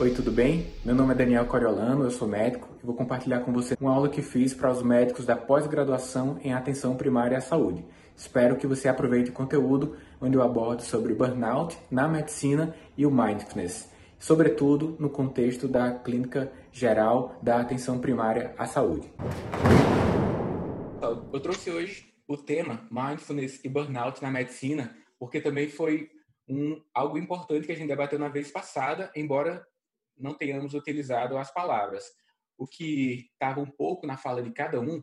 Oi, tudo bem? Meu nome é Daniel Coriolano, eu sou médico e vou compartilhar com você uma aula que fiz para os médicos da pós-graduação em atenção primária à saúde. Espero que você aproveite o conteúdo onde eu abordo sobre burnout na medicina e o mindfulness, sobretudo no contexto da clínica geral da atenção primária à saúde. Eu trouxe hoje o tema mindfulness e burnout na medicina, porque também foi um, algo importante que a gente debateu na vez passada, embora não tenhamos utilizado as palavras. O que estava um pouco na fala de cada um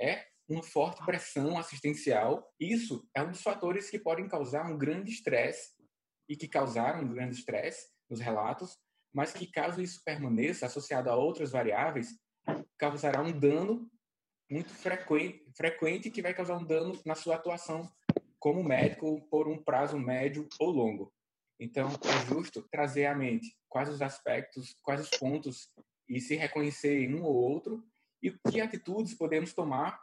é uma forte pressão assistencial. Isso é um dos fatores que podem causar um grande estresse e que causaram um grande estresse nos relatos, mas que caso isso permaneça associado a outras variáveis, causará um dano muito frequente, frequente que vai causar um dano na sua atuação como médico por um prazo médio ou longo. Então, é justo trazer à mente quais os aspectos, quais os pontos e se reconhecer em um ou outro e que atitudes podemos tomar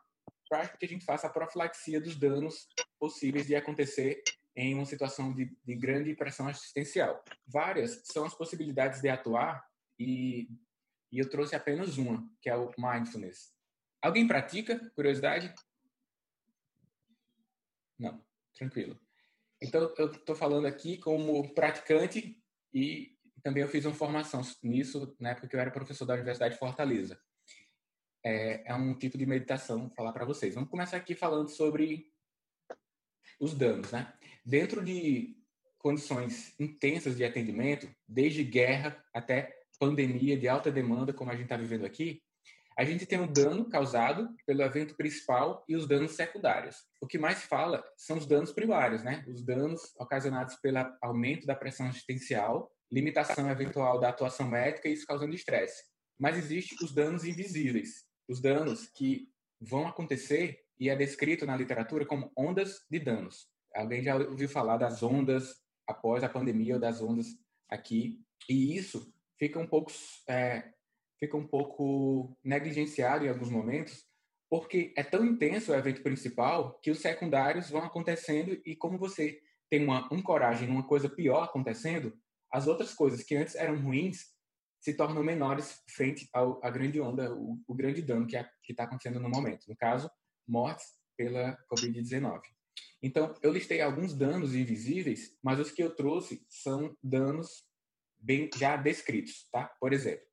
para que a gente faça a profilaxia dos danos possíveis de acontecer em uma situação de, de grande pressão assistencial. Várias são as possibilidades de atuar e, e eu trouxe apenas uma, que é o mindfulness. Alguém pratica? Curiosidade? Não, tranquilo. Então, eu estou falando aqui como praticante e também eu fiz uma formação nisso na época que eu era professor da Universidade de Fortaleza. É, é um tipo de meditação, vou falar para vocês. Vamos começar aqui falando sobre os danos, né? Dentro de condições intensas de atendimento, desde guerra até pandemia de alta demanda, como a gente está vivendo aqui, a gente tem o dano causado pelo evento principal e os danos secundários. O que mais fala são os danos primários, né? Os danos ocasionados pelo aumento da pressão assistencial, limitação eventual da atuação médica e isso causando estresse. Mas existem os danos invisíveis, os danos que vão acontecer e é descrito na literatura como ondas de danos. Alguém já ouviu falar das ondas após a pandemia ou das ondas aqui? E isso fica um pouco é, fica um pouco negligenciado em alguns momentos, porque é tão intenso o evento principal que os secundários vão acontecendo e como você tem uma ancoragem numa coisa pior acontecendo, as outras coisas que antes eram ruins se tornam menores frente ao, à grande onda, o, o grande dano que está acontecendo no momento. No caso, mortes pela Covid-19. Então, eu listei alguns danos invisíveis, mas os que eu trouxe são danos bem já descritos, tá? Por exemplo,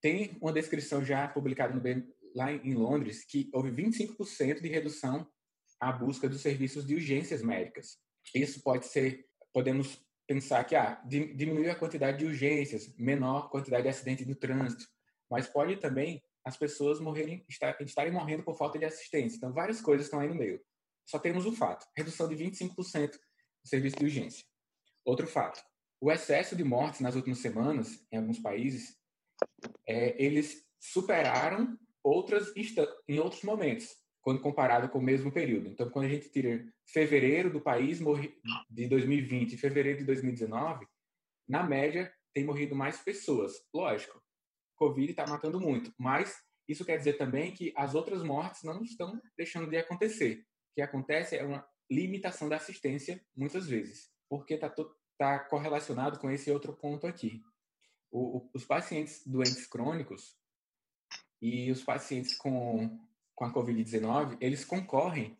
tem uma descrição já publicada no, lá em Londres que houve 25% de redução à busca dos serviços de urgências médicas. Isso pode ser, podemos pensar que ah, diminuiu a quantidade de urgências, menor quantidade de acidentes no trânsito, mas pode também as pessoas morrerem, estarem morrendo por falta de assistência. Então, várias coisas estão aí no meio. Só temos o fato: redução de 25% do serviço de urgência. Outro fato: o excesso de mortes nas últimas semanas, em alguns países, é, eles superaram outras em outros momentos, quando comparado com o mesmo período. Então, quando a gente tira fevereiro do país de 2020 e fevereiro de 2019, na média tem morrido mais pessoas. Lógico, Covid está matando muito, mas isso quer dizer também que as outras mortes não estão deixando de acontecer. O que acontece é uma limitação da assistência, muitas vezes, porque está tá correlacionado com esse outro ponto aqui o, o, os pacientes doentes crônicos e os pacientes com, com a Covid-19, eles concorrem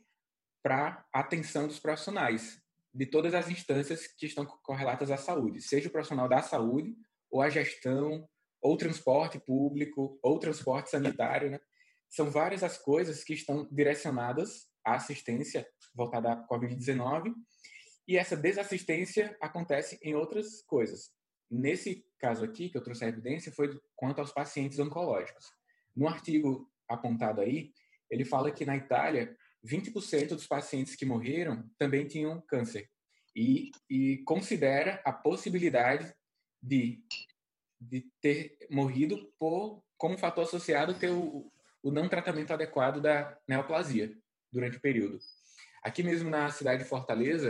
para a atenção dos profissionais de todas as instâncias que estão correlatas à saúde, seja o profissional da saúde, ou a gestão, ou transporte público, ou transporte sanitário, né? São várias as coisas que estão direcionadas à assistência voltada à Covid-19, e essa desassistência acontece em outras coisas. Nesse caso aqui, que eu trouxe a evidência, foi quanto aos pacientes oncológicos. No artigo apontado aí, ele fala que na Itália, 20% dos pacientes que morreram também tinham câncer. E, e considera a possibilidade de, de ter morrido por, como fator associado ter o, o não tratamento adequado da neoplasia durante o período. Aqui mesmo na cidade de Fortaleza,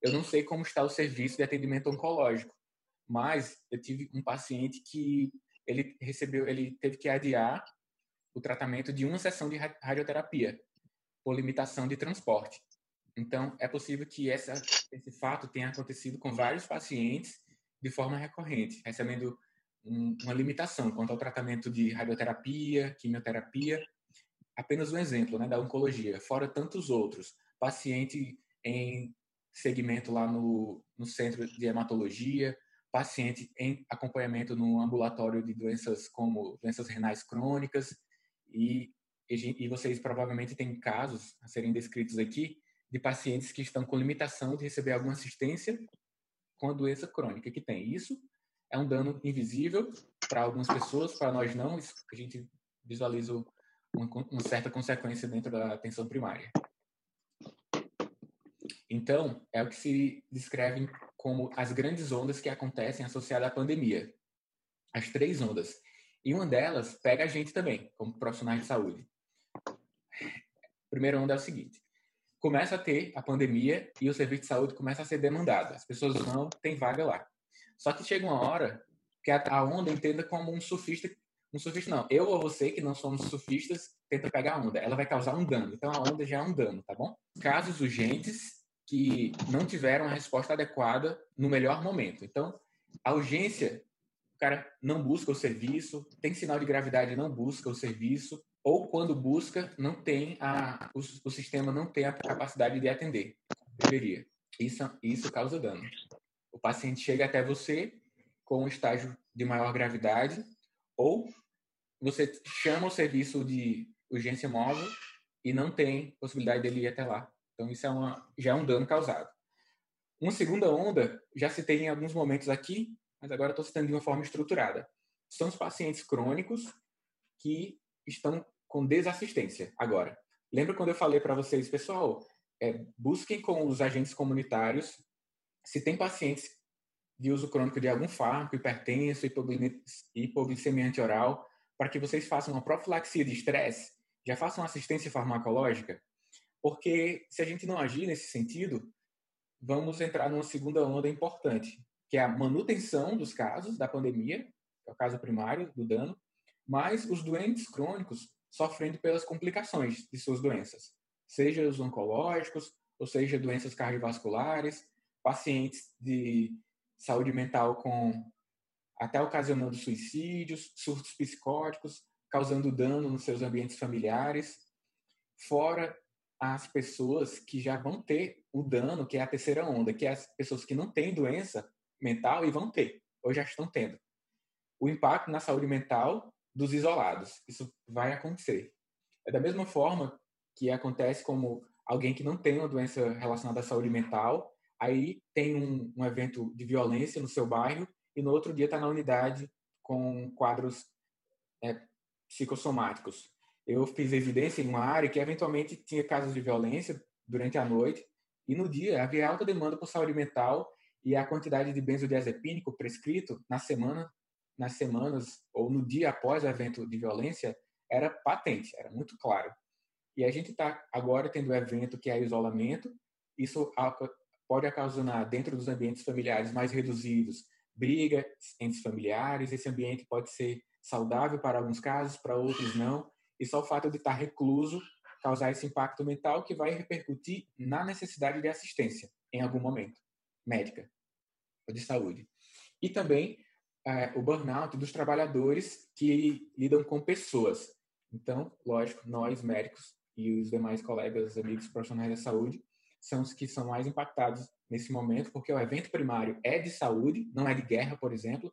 eu não sei como está o serviço de atendimento oncológico, mas eu tive um paciente que ele recebeu, ele teve que adiar o tratamento de uma sessão de radioterapia por limitação de transporte. Então, é possível que essa, esse fato tenha acontecido com vários pacientes de forma recorrente, recebendo um, uma limitação quanto ao tratamento de radioterapia, quimioterapia. Apenas um exemplo né, da oncologia, fora tantos outros. Paciente em segmento lá no, no centro de hematologia, paciente em acompanhamento no ambulatório de doenças como doenças renais crônicas e, e vocês provavelmente têm casos a serem descritos aqui de pacientes que estão com limitação de receber alguma assistência com a doença crônica que tem. Isso é um dano invisível para algumas pessoas, para nós não. A gente visualiza uma, uma certa consequência dentro da atenção primária. Então, é o que se descreve como as grandes ondas que acontecem associadas à pandemia. As três ondas. E uma delas pega a gente também, como profissionais de saúde. A primeira onda é o seguinte: começa a ter a pandemia e o serviço de saúde começa a ser demandado. As pessoas não têm vaga lá. Só que chega uma hora que a onda entenda como um surfista, um surfista não, eu ou você que não somos surfistas, tenta pegar a onda, ela vai causar um dano. Então a onda já é um dano, tá bom? Casos urgentes que não tiveram a resposta adequada no melhor momento. Então, a urgência, o cara não busca o serviço, tem sinal de gravidade, não busca o serviço, ou quando busca, não tem a, o, o sistema não tem a capacidade de atender. Deveria. Isso, isso causa dano. O paciente chega até você com um estágio de maior gravidade, ou você chama o serviço de urgência móvel e não tem possibilidade dele ir até lá. Então, isso é uma, já é um dano causado. Uma segunda onda, já citei em alguns momentos aqui, mas agora estou citando de uma forma estruturada. São os pacientes crônicos que estão com desassistência agora. Lembra quando eu falei para vocês, pessoal, é, busquem com os agentes comunitários se tem pacientes de uso crônico de algum fármaco, hipertenso, hipoglicemia antioral, para que vocês façam uma profilaxia de estresse, já façam assistência farmacológica, porque se a gente não agir nesse sentido, vamos entrar numa segunda onda importante, que é a manutenção dos casos da pandemia, que é o caso primário do dano, mas os doentes crônicos sofrendo pelas complicações de suas doenças, seja os oncológicos, ou seja, doenças cardiovasculares, pacientes de saúde mental com até ocasionando suicídios, surtos psicóticos, causando dano nos seus ambientes familiares, fora as pessoas que já vão ter o dano, que é a terceira onda, que é as pessoas que não têm doença mental e vão ter, ou já estão tendo. O impacto na saúde mental dos isolados. Isso vai acontecer. É da mesma forma que acontece como alguém que não tem uma doença relacionada à saúde mental, aí tem um, um evento de violência no seu bairro e no outro dia está na unidade com quadros é, psicossomáticos. Eu fiz evidência em uma área que eventualmente tinha casos de violência durante a noite e no dia havia alta demanda por saúde mental e a quantidade de benzodiazepínico prescrito na semana nas semanas ou no dia após o evento de violência era patente, era muito claro. E a gente está agora tendo um evento que é isolamento, isso pode ocasionar dentro dos ambientes familiares mais reduzidos brigas entre familiares, esse ambiente pode ser saudável para alguns casos, para outros não, e só o fato de estar recluso causar esse impacto mental que vai repercutir na necessidade de assistência em algum momento, médica de saúde. E também é, o burnout dos trabalhadores que lidam com pessoas. Então, lógico, nós médicos e os demais colegas, amigos profissionais da saúde, são os que são mais impactados nesse momento, porque o evento primário é de saúde, não é de guerra, por exemplo,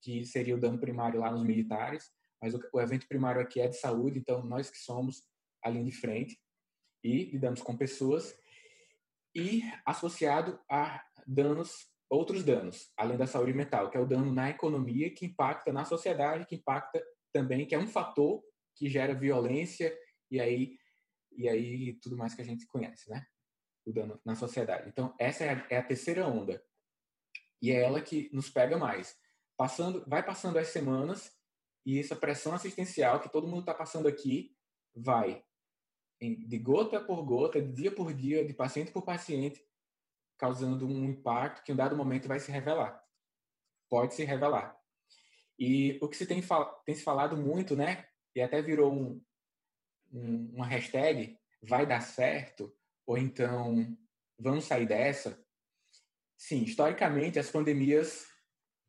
que seria o dano primário lá nos militares, mas o evento primário aqui é de saúde, então nós que somos a linha de frente e lidamos com pessoas e associado a danos outros danos, além da saúde mental, que é o dano na economia, que impacta na sociedade, que impacta também, que é um fator que gera violência e aí, e aí tudo mais que a gente conhece, né? O dano na sociedade. Então, essa é a, é a terceira onda. E é ela que nos pega mais. Passando, vai passando as semanas e essa pressão assistencial que todo mundo está passando aqui vai de gota por gota, de dia por dia, de paciente por paciente, causando um impacto que em um dado momento vai se revelar. Pode se revelar. E o que se tem, tem se falado muito, né? E até virou um, um, uma hashtag, vai dar certo, ou então vamos sair dessa. Sim, historicamente, as pandemias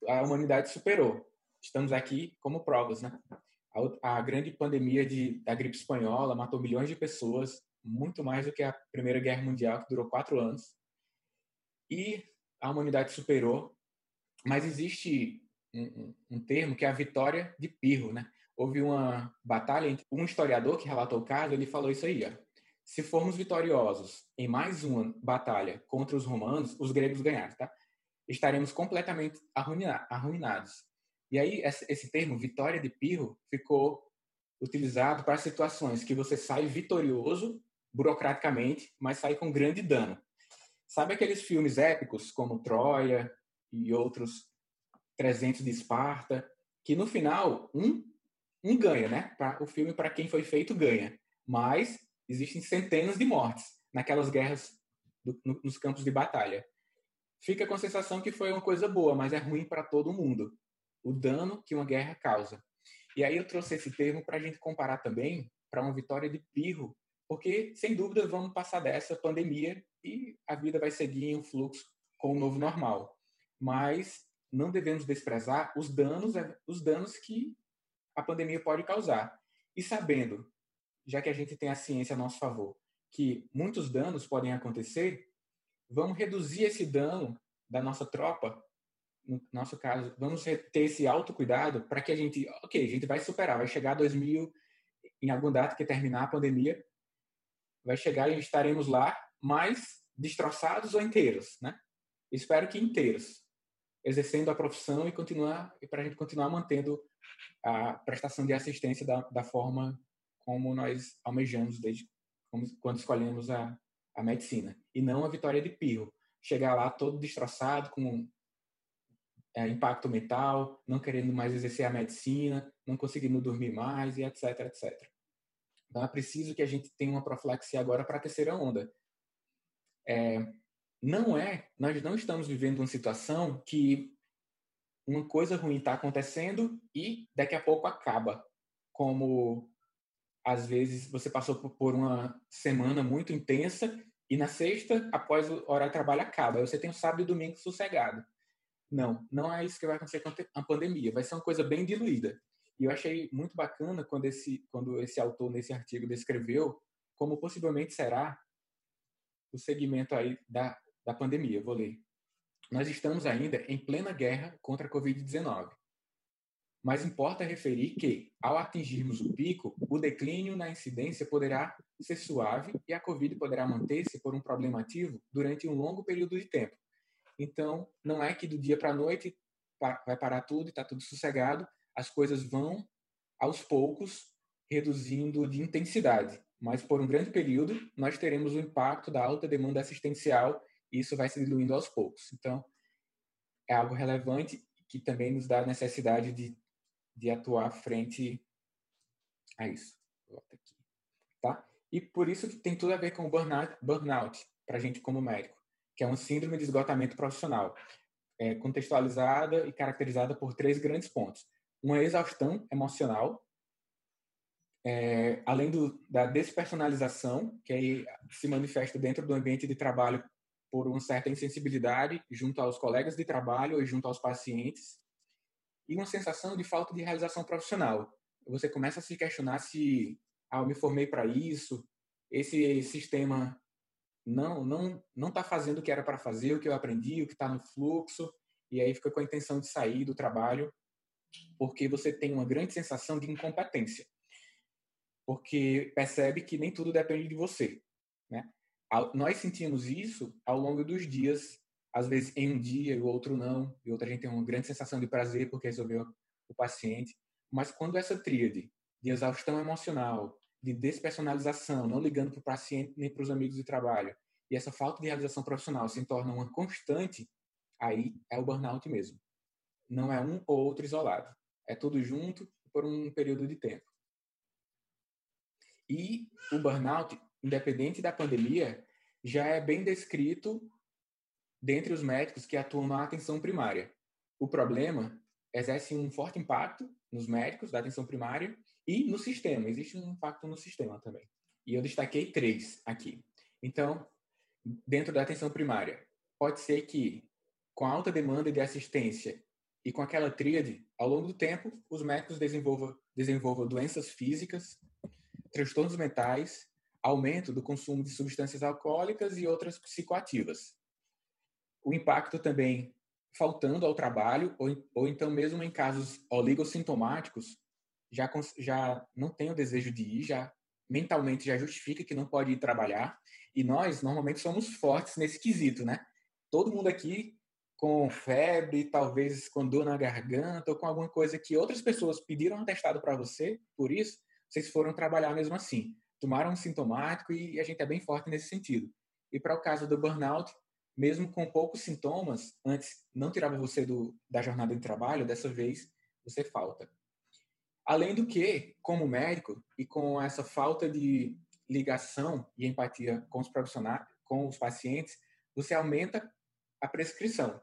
a humanidade superou. Estamos aqui como provas, né? A, a grande pandemia de, da gripe espanhola matou milhões de pessoas, muito mais do que a Primeira Guerra Mundial, que durou quatro anos. E a humanidade superou, mas existe um, um, termo que é a vitória de Pirro, né? Houve uma batalha entre um historiador que relatou o caso, ele falou isso aí, ó. Se formos vitoriosos em mais uma batalha contra os romanos, os gregos ganharam, tá? Estaremos completamente arruinados. E aí, esse termo, vitória de Pirro, ficou utilizado para situações que você sai vitorioso, burocraticamente, mas sai com grande dano. Sabe aqueles filmes épicos, como Troia e outros 300 de Esparta, que no final, um, um ganha, né? Pra, o filme, para quem foi feito, ganha. Mas existem centenas de mortes naquelas guerras do, no, nos campos de batalha. Fica com a sensação que foi uma coisa boa, mas é ruim para todo mundo o dano que uma guerra causa. E aí eu trouxe esse termo para a gente comparar também para uma vitória de Pirro, porque sem dúvida vamos passar dessa pandemia e a vida vai seguir em um fluxo com o novo normal. Mas não devemos desprezar os danos, os danos que a pandemia pode causar. E sabendo, já que a gente tem a ciência a nosso favor, que muitos danos podem acontecer, vamos reduzir esse dano da nossa tropa no nosso caso, vamos ter esse autocuidado para que a gente, ok, a gente vai superar, vai chegar a 2000, em algum data que terminar a pandemia, vai chegar e estaremos lá mais destroçados ou inteiros, né? Espero que inteiros, exercendo a profissão e continuar e para a gente continuar mantendo a prestação de assistência da, da forma como nós almejamos desde quando escolhemos a, a medicina e não a vitória de Pirro, chegar lá todo destroçado com é, impacto mental, não querendo mais exercer a medicina, não conseguindo dormir mais e etc, etc. Então é preciso que a gente tenha uma profilaxia agora para a terceira onda. É, não é, nós não estamos vivendo uma situação que uma coisa ruim está acontecendo e daqui a pouco acaba. Como às vezes você passou por uma semana muito intensa e na sexta, após o horário de trabalho, acaba. Aí você tem o sábado e domingo sossegado. Não, não é isso que vai acontecer com a pandemia. Vai ser uma coisa bem diluída. E eu achei muito bacana quando esse, quando esse autor, nesse artigo, descreveu como possivelmente será o segmento aí da, da pandemia. Vou ler. Nós estamos ainda em plena guerra contra a Covid-19. Mas importa referir que, ao atingirmos o pico, o declínio na incidência poderá ser suave e a Covid poderá manter-se por um problema ativo durante um longo período de tempo, então, não é que do dia para a noite vai parar tudo e está tudo sossegado. As coisas vão, aos poucos, reduzindo de intensidade. Mas, por um grande período, nós teremos o impacto da alta demanda assistencial e isso vai se diluindo aos poucos. Então, é algo relevante que também nos dá a necessidade de, de atuar frente a isso. Tá? E por isso que tem tudo a ver com o burnout, burnout para a gente como médico que é uma síndrome de esgotamento profissional, é, contextualizada e caracterizada por três grandes pontos. Uma exaustão emocional, é, além do, da despersonalização, que aí se manifesta dentro do ambiente de trabalho por uma certa insensibilidade junto aos colegas de trabalho ou junto aos pacientes, e uma sensação de falta de realização profissional. Você começa a se questionar se, ah, eu me formei para isso, esse sistema não não não está fazendo o que era para fazer, o que eu aprendi, o que está no fluxo, e aí fica com a intenção de sair do trabalho, porque você tem uma grande sensação de incompetência, porque percebe que nem tudo depende de você, né? Nós sentimos isso ao longo dos dias, às vezes em um dia e o outro não, e outra gente tem uma grande sensação de prazer porque resolveu o paciente, mas quando essa tríade de exaustão emocional, de despersonalização, não ligando para o paciente nem para os amigos de trabalho, e essa falta de realização profissional se torna uma constante, aí é o burnout mesmo. Não é um ou outro isolado. É tudo junto, por um período de tempo. E o burnout, independente da pandemia, já é bem descrito dentre os médicos que atuam na atenção primária. O problema exerce um forte impacto nos médicos da atenção primária e no sistema. Existe um impacto no sistema também. E eu destaquei três aqui. Então, dentro da atenção primária, pode ser que, com alta demanda de assistência e com aquela tríade, ao longo do tempo, os médicos desenvolvam, desenvolvam doenças físicas, transtornos mentais, aumento do consumo de substâncias alcoólicas e outras psicoativas. O impacto também faltando ao trabalho, ou, ou então mesmo em casos oligossintomáticos, já, já não tem o desejo de ir, já mentalmente já justifica que não pode ir trabalhar. E nós, normalmente, somos fortes nesse quesito, né? Todo mundo aqui com febre, talvez com dor na garganta ou com alguma coisa que outras pessoas pediram um atestado para você, por isso, vocês foram trabalhar mesmo assim. Tomaram um sintomático e a gente é bem forte nesse sentido. E para o caso do burnout, mesmo com poucos sintomas, antes não tirava você do, da jornada de trabalho, dessa vez você falta. Além do que, como médico, e com essa falta de ligação e empatia com os profissionais, com os pacientes, você aumenta a prescrição.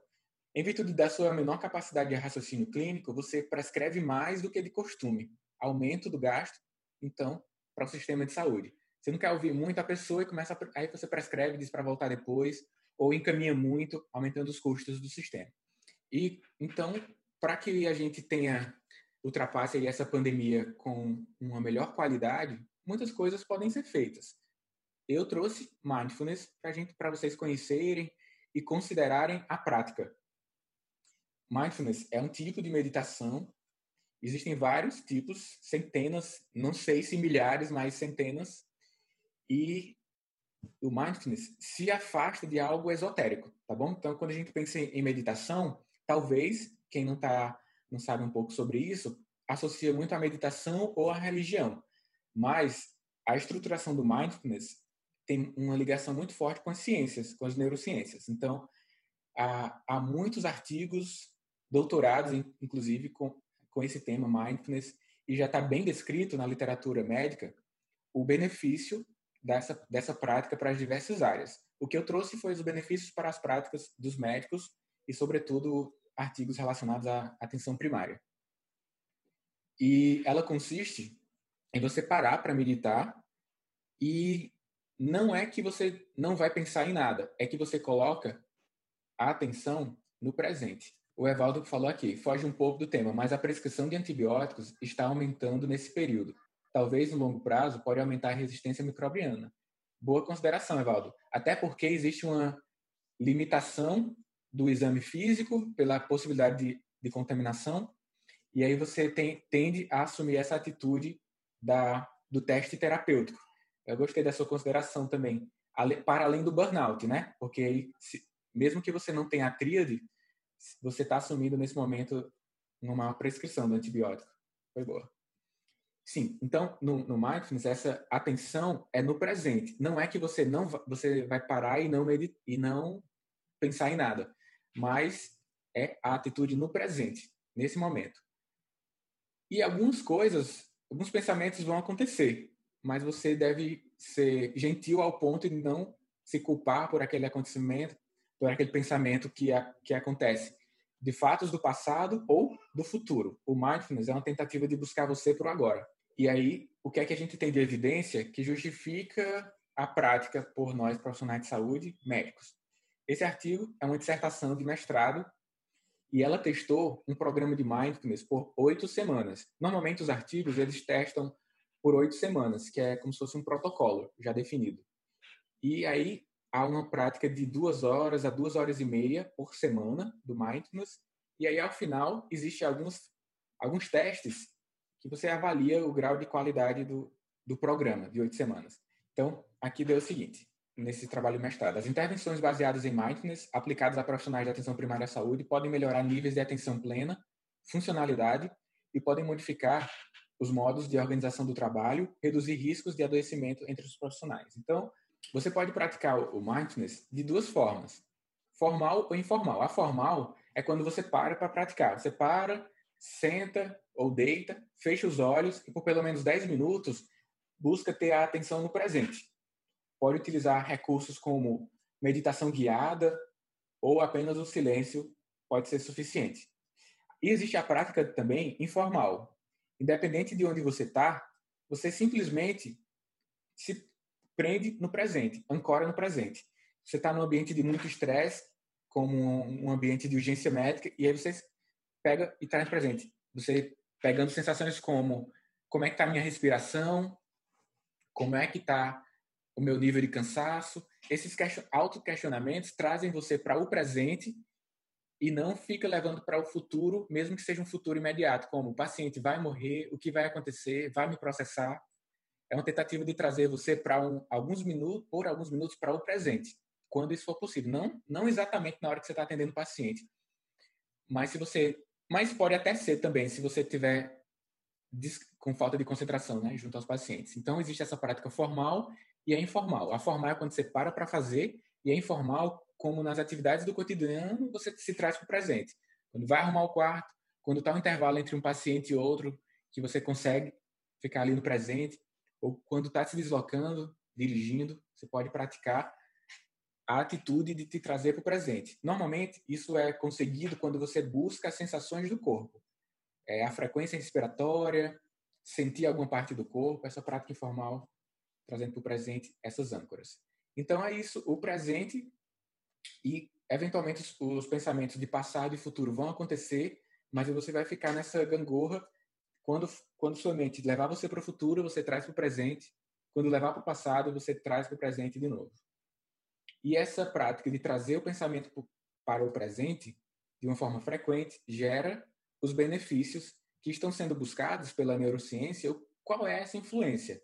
Em virtude da sua menor capacidade de raciocínio clínico, você prescreve mais do que de costume. Aumento do gasto, então, para o sistema de saúde. Você não quer ouvir muito a pessoa e começa a, aí você prescreve, diz para voltar depois, ou encaminha muito, aumentando os custos do sistema. E então, para que a gente tenha ultrapasse essa pandemia com uma melhor qualidade, muitas coisas podem ser feitas. Eu trouxe mindfulness para gente, para vocês conhecerem e considerarem a prática. Mindfulness é um tipo de meditação. Existem vários tipos, centenas, não sei se milhares, mas centenas. E o mindfulness se afasta de algo esotérico, tá bom? Então, quando a gente pensa em meditação, talvez quem não tá, não sabe um pouco sobre isso, associa muito à meditação ou à religião. Mas a estruturação do mindfulness tem uma ligação muito forte com as ciências, com as neurociências. Então, há, há muitos artigos, doutorados, inclusive, com, com esse tema mindfulness, e já está bem descrito na literatura médica o benefício dessa, dessa prática para as diversas áreas. O que eu trouxe foi os benefícios para as práticas dos médicos e, sobretudo, artigos relacionados à atenção primária. E ela consiste em você parar para meditar e não é que você não vai pensar em nada, é que você coloca a atenção no presente. O Evaldo falou aqui, foge um pouco do tema, mas a prescrição de antibióticos está aumentando nesse período talvez no longo prazo, pode aumentar a resistência microbiana. Boa consideração, Evaldo. Até porque existe uma limitação do exame físico pela possibilidade de, de contaminação, e aí você tem, tende a assumir essa atitude da, do teste terapêutico. Eu gostei da sua consideração também, para além do burnout, né? Porque se, mesmo que você não tenha a tríade, você está assumindo nesse momento uma prescrição do antibiótico. Foi boa. Sim, então no, no mindfulness essa atenção é no presente. Não é que você não você vai parar e não medit, e não pensar em nada, mas é a atitude no presente, nesse momento. E algumas coisas, alguns pensamentos vão acontecer, mas você deve ser gentil ao ponto de não se culpar por aquele acontecimento, por aquele pensamento que, a, que acontece de fatos do passado ou do futuro. O mindfulness é uma tentativa de buscar você para o agora. E aí, o que é que a gente tem de evidência que justifica a prática por nós profissionais de saúde, médicos? Esse artigo é uma dissertação de mestrado e ela testou um programa de mindfulness por oito semanas. Normalmente os artigos eles testam por oito semanas, que é como se fosse um protocolo já definido. E aí há uma prática de duas horas a duas horas e meia por semana do mindfulness. E aí ao final existe alguns alguns testes que você avalia o grau de qualidade do, do programa de oito semanas. Então, aqui deu o seguinte, nesse trabalho mestrado. As intervenções baseadas em mindfulness, aplicadas a profissionais de atenção primária à saúde, podem melhorar níveis de atenção plena, funcionalidade e podem modificar os modos de organização do trabalho, reduzir riscos de adoecimento entre os profissionais. Então, você pode praticar o mindfulness de duas formas, formal ou informal. A formal é quando você para para praticar. Você para, senta, ou deita, fecha os olhos e por pelo menos 10 minutos busca ter a atenção no presente. Pode utilizar recursos como meditação guiada ou apenas o silêncio pode ser suficiente. E existe a prática também informal. Independente de onde você está, você simplesmente se prende no presente, ancora no presente. Você está num ambiente de muito estresse, como um ambiente de urgência médica, e aí você pega e traz presente. Você pegando sensações como como é que está a minha respiração, como é que está o meu nível de cansaço. Esses auto-questionamentos trazem você para o presente e não fica levando para o futuro, mesmo que seja um futuro imediato, como o paciente vai morrer, o que vai acontecer, vai me processar. É uma tentativa de trazer você para um, alguns minutos, por alguns minutos, para o presente, quando isso for possível. Não, não exatamente na hora que você está atendendo o paciente, mas se você, mas pode até ser também, se você tiver com falta de concentração, né, junto aos pacientes. Então existe essa prática formal e a informal. A formal é quando você para para fazer e a informal como nas atividades do cotidiano você se traz para o presente. Quando vai arrumar o quarto, quando está um intervalo entre um paciente e outro, que você consegue ficar ali no presente, ou quando está se deslocando, dirigindo, você pode praticar a atitude de te trazer para o presente. Normalmente, isso é conseguido quando você busca as sensações do corpo. É a frequência respiratória, sentir alguma parte do corpo, essa prática informal, trazendo para o presente essas âncoras. Então, é isso. O presente e eventualmente os, os, pensamentos de passado e futuro vão acontecer, mas você vai ficar nessa gangorra quando quando sua mente levar você para o futuro, você traz para o presente. Quando levar para o passado, você traz para o presente de novo. E essa prática de trazer o pensamento para o presente de uma forma frequente gera os benefícios que estão sendo buscados pela neurociência. Qual é essa influência?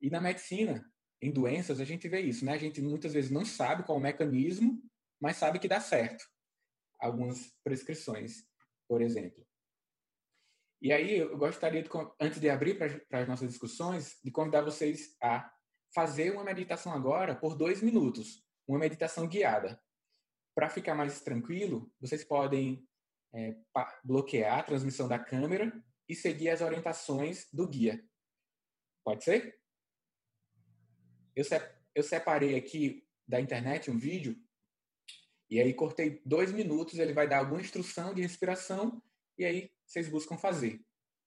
E na medicina, em doenças, a gente vê isso, né? A gente muitas vezes não sabe qual o mecanismo, mas sabe que dá certo. Algumas prescrições, por exemplo. E aí eu gostaria, de, antes de abrir para as nossas discussões, de convidar vocês a fazer uma meditação agora por dois minutos, uma meditação guiada. Para ficar mais tranquilo, vocês podem é, bloquear a transmissão da câmera e seguir as orientações do guia. Pode ser? Eu, eu separei aqui da internet um vídeo e aí cortei dois minutos, ele vai dar alguma instrução de respiração e aí vocês buscam fazer.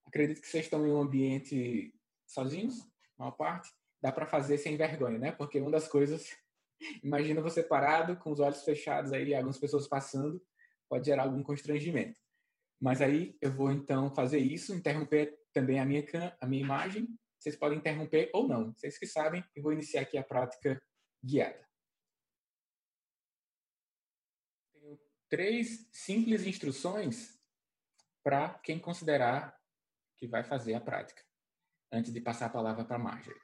Acredito que vocês estão em um ambiente sozinhos, uma parte. Dá para fazer sem vergonha, né? Porque uma das coisas, imagina você parado, com os olhos fechados aí, algumas pessoas passando, pode gerar algum constrangimento. Mas aí eu vou então fazer isso, interromper também a minha, a minha imagem. Vocês podem interromper ou não, vocês que sabem. Eu vou iniciar aqui a prática guiada. três simples instruções para quem considerar que vai fazer a prática, antes de passar a palavra para a Marjorie.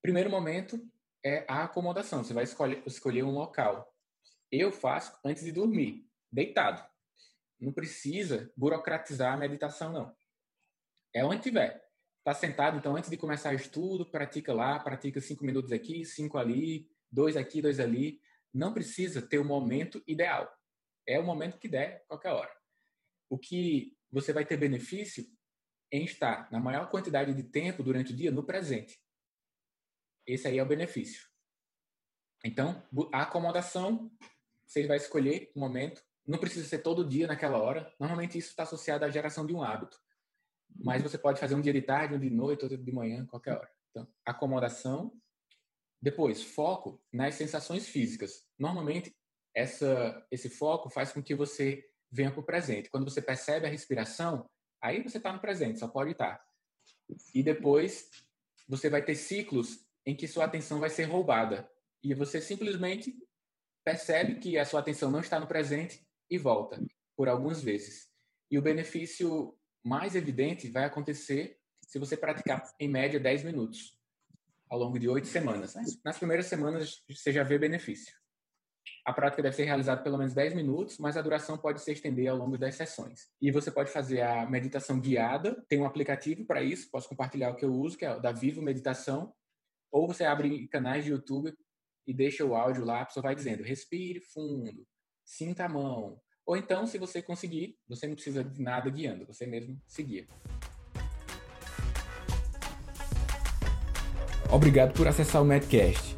Primeiro momento é a acomodação. Você vai escolher, escolher um local. Eu faço antes de dormir, deitado. Não precisa burocratizar a meditação, não. É onde tiver. Está sentado, então antes de começar o estudo, pratica lá, pratica cinco minutos aqui, cinco ali, dois aqui, dois ali. Não precisa ter o momento ideal é o momento que der, qualquer hora. O que você vai ter benefício em estar na maior quantidade de tempo durante o dia no presente. Esse aí é o benefício. Então, a acomodação, você vai escolher o momento. Não precisa ser todo dia naquela hora. Normalmente isso está associado à geração de um hábito. Mas você pode fazer um dia de tarde, um de noite, outro de manhã, qualquer hora. Então, acomodação. Depois, foco nas sensações físicas. Normalmente, essa, esse foco faz com que você venha para o presente. Quando você percebe a respiração, aí você está no presente, só pode estar. E depois você vai ter ciclos em que sua atenção vai ser roubada. E você simplesmente percebe que a sua atenção não está no presente e volta por algumas vezes. E o benefício mais evidente vai acontecer se você praticar em média 10 minutos ao longo de oito semanas. Nas primeiras semanas você já vê benefício. A prática deve ser realizada pelo menos 10 minutos, mas a duração pode se estender ao longo das sessões. E você pode fazer a meditação guiada, tem um aplicativo para isso, posso compartilhar o que eu uso, que é o da Vivo Meditação, ou você abre canais de YouTube e deixa o áudio lá, a pessoa vai dizendo, respire fundo, sinta a mão, Ou então, se você conseguir, você não precisa de nada guiando, você mesmo seguir. Obrigado por acessar o Medcast.